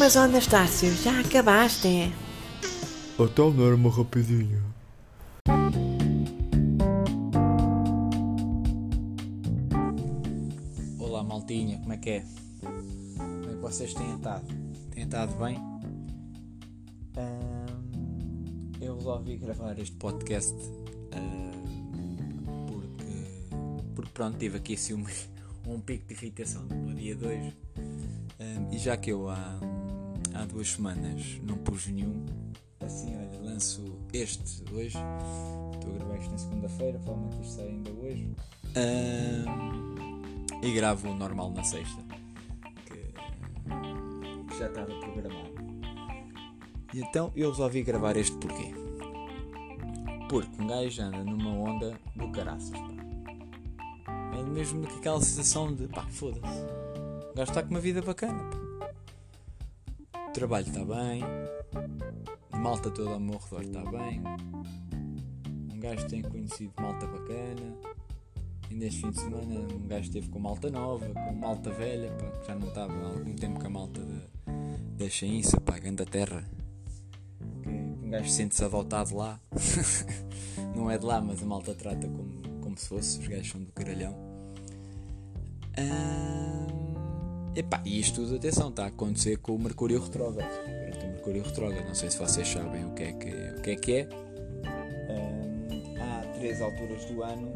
Mas ó Anastácio, já acabaste? é? Então não era uma rapidinha. Olá maltinha, como é que é? Como é que vocês têm estado? Têm estado bem? Ahm, eu resolvi gravar este podcast porque, porque pronto, tive aqui assim um, um pico de irritação no dia 2 e já que eu há, há duas semanas não pus nenhum, assim olha, lanço este hoje. Estou a gravar isto na segunda-feira, provavelmente isto sai ainda hoje. E gravo o normal na sexta, que, que já estava programado. E então eu resolvi gravar este porquê? Porque um gajo anda numa onda do caraças, pá. É mesmo com aquela sensação de pá, foda-se. O gajo está com uma vida bacana, pá. O trabalho está bem, a malta toda ao meu redor está bem. Um gajo tem conhecido malta bacana. Ainda este fim de semana um gajo esteve com malta nova, com malta velha, pá, que já não estava há algum tempo com a malta da, da Chainça, pá, da terra. Que um gajo sente-se adotado lá. não é de lá, mas a malta trata como, como se fosse, os gajos são do caralhão. Ah, epá, e isto tudo, atenção, está a acontecer com o Mercúrio Retrógrado. O Mercúrio Retrógrado, não sei se vocês sabem o que é que, o que, é, que é. Há três alturas do ano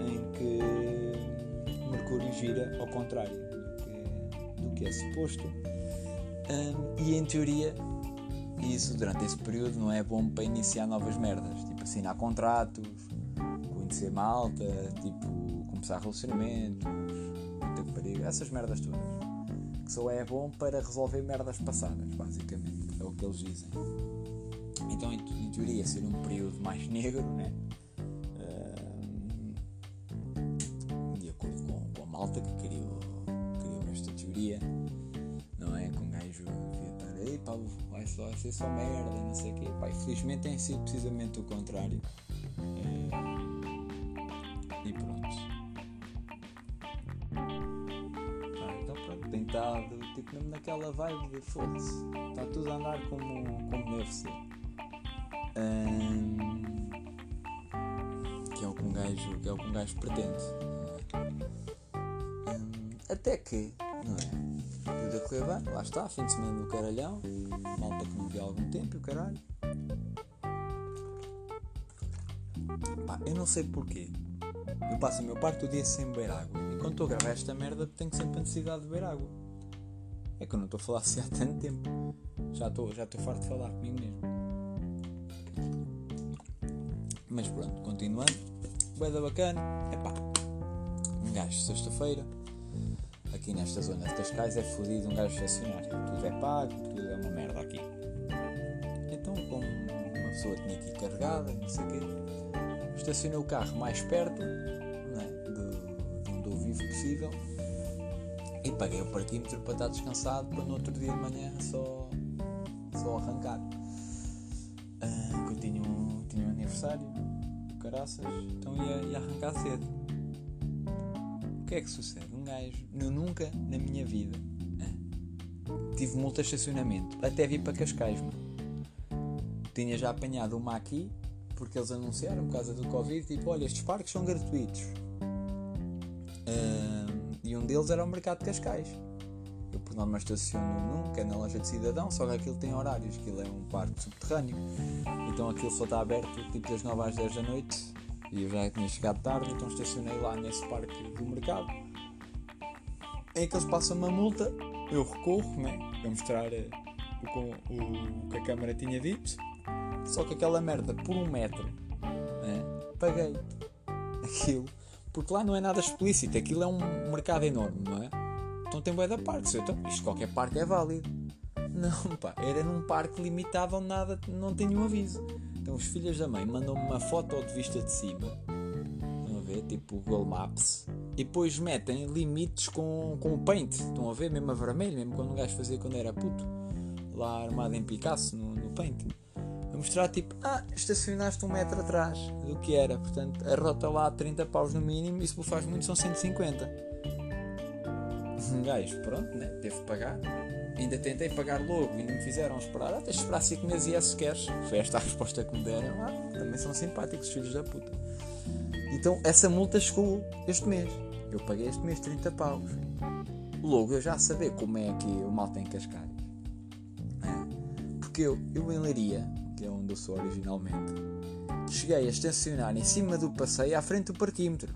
em que Mercúrio gira ao contrário do que, do que é suposto. E em teoria, isso durante esse período não é bom para iniciar novas merdas, tipo assinar contratos, conhecer malta, tipo começar relacionamentos, essas merdas todas. Que só é bom para resolver merdas passadas, basicamente, é o que eles dizem. Então, em, teoria, ser um período mais negro, né? de acordo com, com a malta que criou, criou esta teoria, não é? Que um gajo devia estar aí, pá, vai, só, ser só merda não sei o quê. Pá, infelizmente tem sido precisamente o contrário. É, e pronto. Tipo mesmo naquela vibe de foda-se. Está tudo a andar como, como deve ser. Ahm, que é o que um gajo, que é o que um gajo pretende. Hum, até que, não é? Tudo a correr bem, lá está, fim de semana do caralhão, malta que não vi há algum tempo e o caralho. Pá, eu não sei porquê. Eu passo a meu parte do dia sem beber água. E quando estou a gravar esta merda, tenho sempre a necessidade de beber água. É que eu não estou a falar assim há tanto tempo. Já estou já farto de falar comigo mesmo. Mas pronto, continuando. Boeda bacana. Epá, um gajo sexta-feira. Aqui nesta zona de Cascais é fodido um gajo estacionar. Tudo é pago, tudo é uma merda aqui. Então, como uma pessoa tinha aqui carregada, não sei o quê, estacionei o carro mais perto não é, de, de onde eu vivo possível paguei o parquímetro para estar descansado para no outro dia de manhã só, só arrancar. Ah, que eu tinha um, tinha um aniversário, caraças, então ia, ia arrancar cedo. O que é que sucede? Um gajo, eu nunca na minha vida ah, tive multa de estacionamento, até vir para Cascais. Tinha já apanhado uma aqui, porque eles anunciaram por causa do Covid, tipo, olha, estes parques são gratuitos. Ah, e um deles era o Mercado de Cascais. Eu por norma estaciono que é na loja de cidadão, só que aquilo tem horários, aquilo é um parque subterrâneo. Então aquilo só está aberto tipo das 9 às 10 da noite e eu já tinha chegado tarde, então estacionei lá nesse parque do mercado. Em que eles passam uma multa, eu recorro, né, para mostrar eh, o, o, o que a câmara tinha dito, só que aquela merda por um metro, né, paguei aquilo, porque lá não é nada explícito, aquilo é um mercado enorme, não é? Então tem bué da parte, então isto qualquer parque é válido. Não, pá, era num parque limitado onde nada, não tem nenhum aviso. Então os filhos da mãe mandam-me uma foto de vista de cima, estão a ver, tipo Google Maps, e depois metem limites com, com o paint, estão a ver, mesmo a vermelho, mesmo quando um gajo fazia quando era puto, lá armado em Picasso, no, no paint. Mostrar tipo, ah, estacionaste um metro atrás do que era, portanto a rota lá 30 paus no mínimo, e se faz muito são 150. Um gajo, pronto, né? Teve que pagar. ainda tentei pagar logo não me fizeram esperar. Ah, tens esperar 5 meses e é se queres. Foi esta a resposta que me deram. Ah, também são simpáticos, filhos da puta. Então essa multa chegou este mês. Eu paguei este mês 30 paus. Logo eu já saber como é que o mal tem cascais. É. Porque eu, eu em Leiria, é onde eu sou originalmente, cheguei a estacionar em cima do passeio à frente do parquímetro.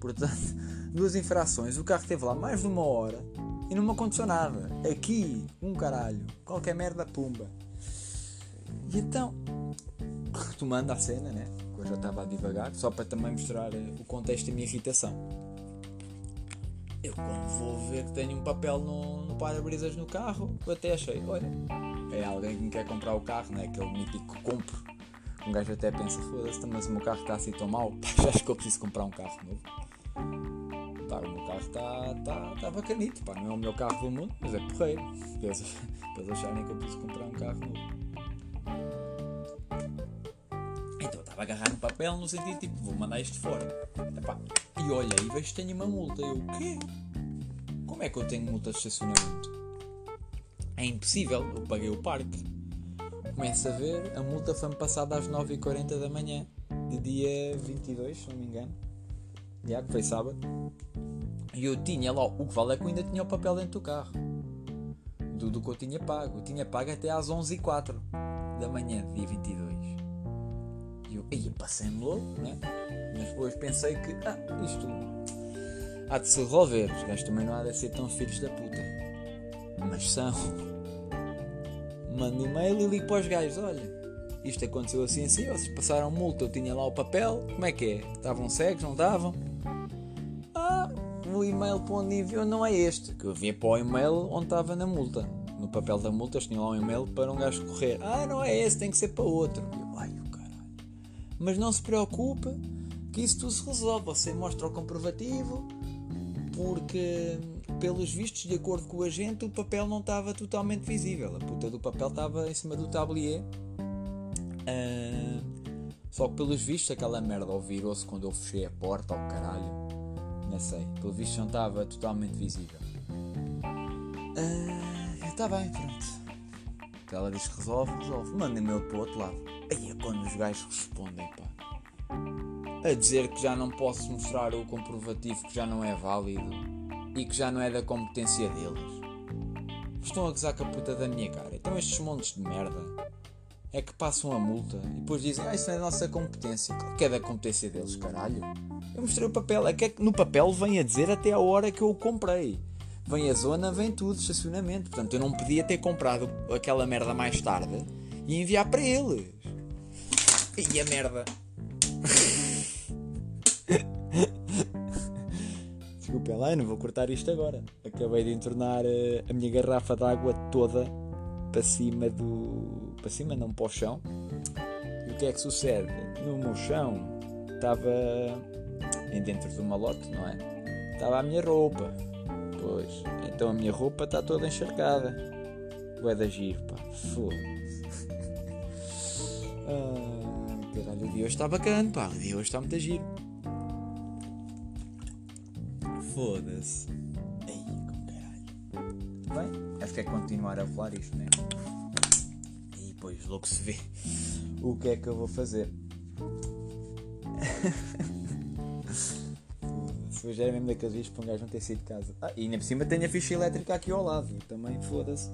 Portanto, duas infrações. O carro esteve lá mais de uma hora e não me aconteceu nada. Aqui, um caralho. Qualquer merda, pumba. E então, retomando a cena, né? Que eu já estava a divagar, só para também mostrar eh, o contexto da minha irritação. Eu, quando vou ver que tenho um papel no, no para-brisas no carro, eu até achei, olha, é alguém que quer comprar o carro, né? Aquele mítico compro. Um gajo até pensa, foda-se, mas o meu carro está assim tão mal, já acho que eu preciso comprar um carro novo. Pá, o meu carro está tá, tá bacanito, pá, não é o meu carro do mundo, mas é porreiro. Para eles acharem que eu preciso comprar um carro novo. Então eu estava a agarrar no papel no sentido tipo, vou mandar isto fora. Epá, e olha, e vejo que tenho uma multa. Eu, o quê? Como é que eu tenho multa de estacionamento? É impossível, eu paguei o parque. Começa a ver, a multa foi-me passada às 9h40 da manhã, de dia 22, se não me engano. Já, que foi sábado. E eu tinha lá, o que vale é que eu ainda tinha o papel dentro do carro. Do, do que eu tinha pago. Eu tinha pago até às 11h04 da manhã, dia 22. E eu, aí passei-me louco, né? Mas depois pensei que, ah, isto há de se resolver. Os gajos também não há de ser tão filhos da puta. Mas são. Mando e-mail e ligo para os gajos: olha, isto aconteceu assim assim, vocês passaram multa, eu tinha lá o papel, como é que é? Estavam cegos, não estavam? Ah, o e-mail para onde enviou não é este, que eu vinha para o e-mail onde estava na multa. No papel da multa eles tinham lá um e-mail para um gajo correr. Ah, não é esse, tem que ser para outro. Eu, ai o caralho. Mas não se preocupe, que isso tudo se resolve. Você mostra o comprovativo, porque pelos vistos, de acordo com o agente, o papel não estava totalmente visível. A puta do papel estava em cima do tablier. Ah, só que pelos vistos aquela merda ou virou-se quando eu fechei a porta ao caralho. Não sei. Pelo visto não estava totalmente visível. Está bem, pronto. Ela diz que resolve, resolve. Manda e-mail para o outro lado. Aí é quando os gajos respondem, pá. A dizer que já não posso mostrar o comprovativo que já não é válido e que já não é da competência deles. Estão a gozar com a puta da minha cara. Então estes montes de merda é que passam a multa e depois dizem, ah, isso não é da nossa competência. Claro que é da competência deles, caralho. Eu mostrei o papel, é é que no papel vem a dizer até a hora que eu o comprei. Vem a zona, vem tudo, estacionamento. Portanto, eu não podia ter comprado aquela merda mais tarde e enviar para eles. E a merda. Desculpem lá, eu não vou cortar isto agora. Acabei de entornar eh, a minha garrafa de água toda para cima do. para cima, não para o chão. E o que é que sucede? No meu chão estava. dentro de uma lote, não é? Estava a minha roupa. Pois. Então a minha roupa está toda encharcada. Ué da giro, pá. Foda-se. ah, caralho, o dia hoje está bacana, pá. O dia hoje está muito giro. Foda-se. Ei, com caralho. Bem, acho que é continuar a falar isto, né? E depois logo se vê o que é que eu vou fazer. Foda-se, era mesmo daqueles dias para um gajo não ter saído de casa. Ah, e ainda por cima tenho a ficha elétrica aqui ao lado. Também foda-se.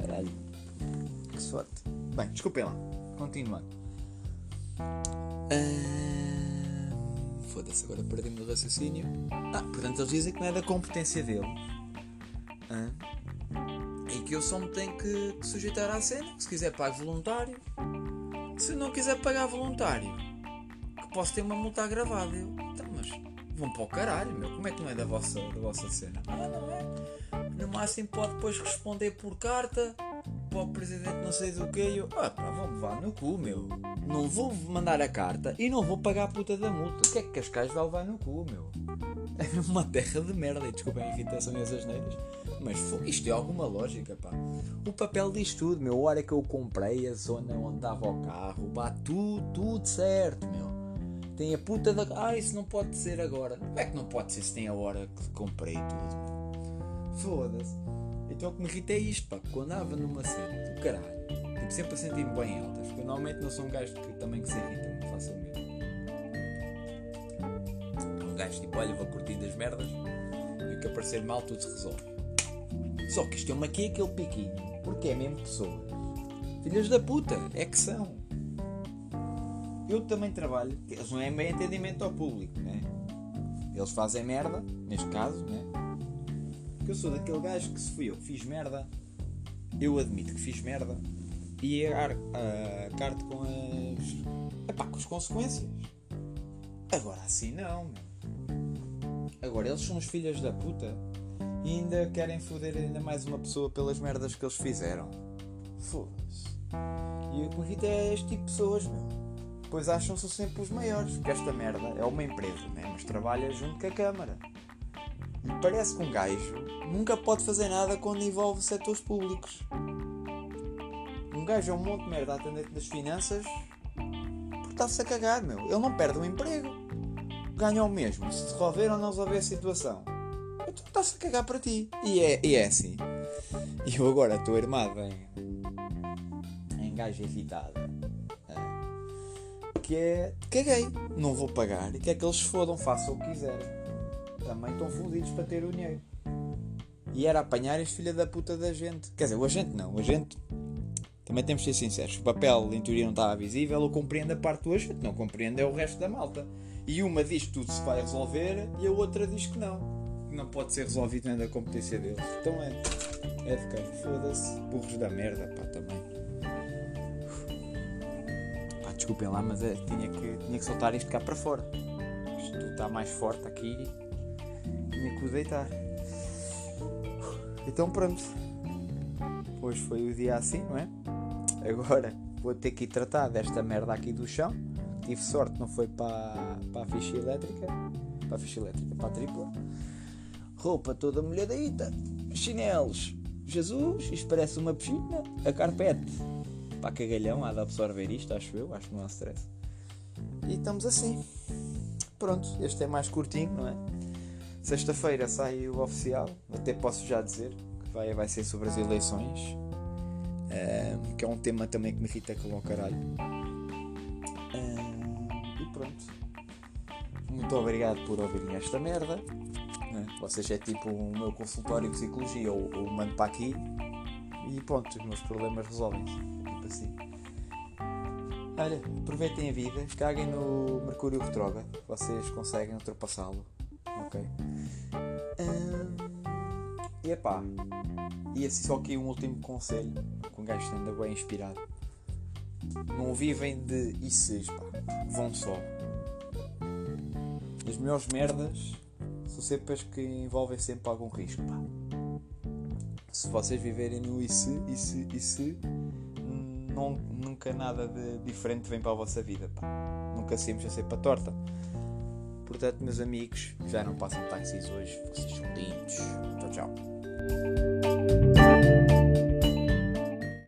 Caralho. Que sorte. Bem, desculpem lá. Continuando. Ah, Foda-se, agora perdi-me o raciocínio. Ah, portanto eles dizem que não é da competência deles. Ah, e que eu só me tenho que, que sujeitar à cena. Se quiser pago voluntário. Se não quiser pagar voluntário, que posso ter uma multa agravada. Eu, então, mas vão para o caralho, meu. Como é que não é da vossa, da vossa cena? Ah, não é. No máximo pode depois responder por carta para o presidente não sei do que. Eu, ah, pá, vão levar no cu, meu. Não vou mandar a carta e não vou pagar a puta da multa. O que é que Cascais vai levar no cu, meu? É uma terra de merda. E desculpem a irritação e as asneiras. Mas isto é alguma lógica, pá. O papel diz tudo, meu. A hora que eu comprei, a zona onde estava o carro, pá, tudo, tudo certo, meu. Tem a puta da. Ah, isso não pode ser agora. Como é que não pode ser se tem a hora que comprei tudo? Foda-se. Então o que me irrita é isto, pá, quando andava numa cena do caralho, tipo, sempre a sentir-me bem altas, porque normalmente não sou um gajo que também que se irrita muito facilmente. Um gajo tipo, olha, vou curtir das merdas e o que aparecer mal tudo se resolve. Só que isto é uma aqui aquele piquinho, porque é mesmo pessoas. Filhas da puta, é que são. Eu também trabalho, eles não é bem entendimento ao público, né? Eles fazem merda, neste caso, né? Porque eu sou daquele gajo que se fui eu que fiz merda, eu admito que fiz merda e ar- a carto com as. Epá, com as consequências. Agora assim não, meu. Agora eles são os filhos da puta e ainda querem foder ainda mais uma pessoa pelas merdas que eles fizeram. Foda-se. E o que é este tipo de pessoas, meu. Pois acham-se sempre os maiores, porque esta merda é uma empresa, né? mas trabalha junto com a Câmara. Parece que um gajo nunca pode fazer nada quando envolve setores públicos. Um gajo é um monte de merda atendente das finanças porque está-se a cagar, meu. Ele não perde o emprego. Ganha o mesmo se resolver ou não resolver a situação. Então está-se a cagar para ti. E é, e é assim. E eu agora estou armado em, em gajo irritado. É, que é. Caguei. Não vou pagar. E quer que eles fodam, façam o que quiserem. Também estão fodidos para ter o dinheiro. E era apanhar as filha da puta da gente. Quer dizer, o agente não. O agente. Também temos de ser sinceros. O papel, em teoria, não estava visível. Eu compreendo a parte do agente. Não compreendo é o resto da malta. E uma diz que tudo se vai resolver e a outra diz que não. Que não pode ser resolvido nem da competência deles. Então é. É de quem? Foda-se. Burros da merda, pá, também. Pá, desculpem lá, mas é, tinha, que, tinha que soltar isto cá para fora. Isto está mais forte aqui. O deitar. Então pronto. Hoje foi o dia assim, não é? Agora vou ter que ir tratar desta merda aqui do chão. Tive sorte, não foi para, para a ficha elétrica. Para a ficha elétrica, para a tripla. Roupa toda molhadita. Chinelos. Jesus, isto parece uma piscina. A carpete. Para cagalhão, há de absorver isto, acho eu. Acho que não há stress. E estamos assim. Pronto, este é mais curtinho, não é? Sexta-feira sai o oficial. Até posso já dizer que vai, vai ser sobre as eleições. eh, que é um tema também que me irrita como ao caralho. Eh, e pronto. Muito obrigado por ouvirem esta merda. né? Vocês é tipo o meu consultório de psicologia. Eu, mando para aqui e pronto, os meus problemas resolvem-se. Tipo assim. Olha, aproveitem a vida, caguem no Mercúrio Retrógrado. Vocês conseguem ultrapassá-lo. Ok? E epá, e assim só aqui um último conselho, com um gajo anda bem inspirado. Não vivem de se, pá, vão só. As melhores merdas são sempre as que envolvem sempre algum risco, pá. Se vocês viverem no se, e se, não, nunca nada de diferente vem para a vossa vida, pá. Nunca sempre a ser para torta. Portanto, meus amigos, já não passam táxis hoje, vocês são lindos. Tchau, tchau.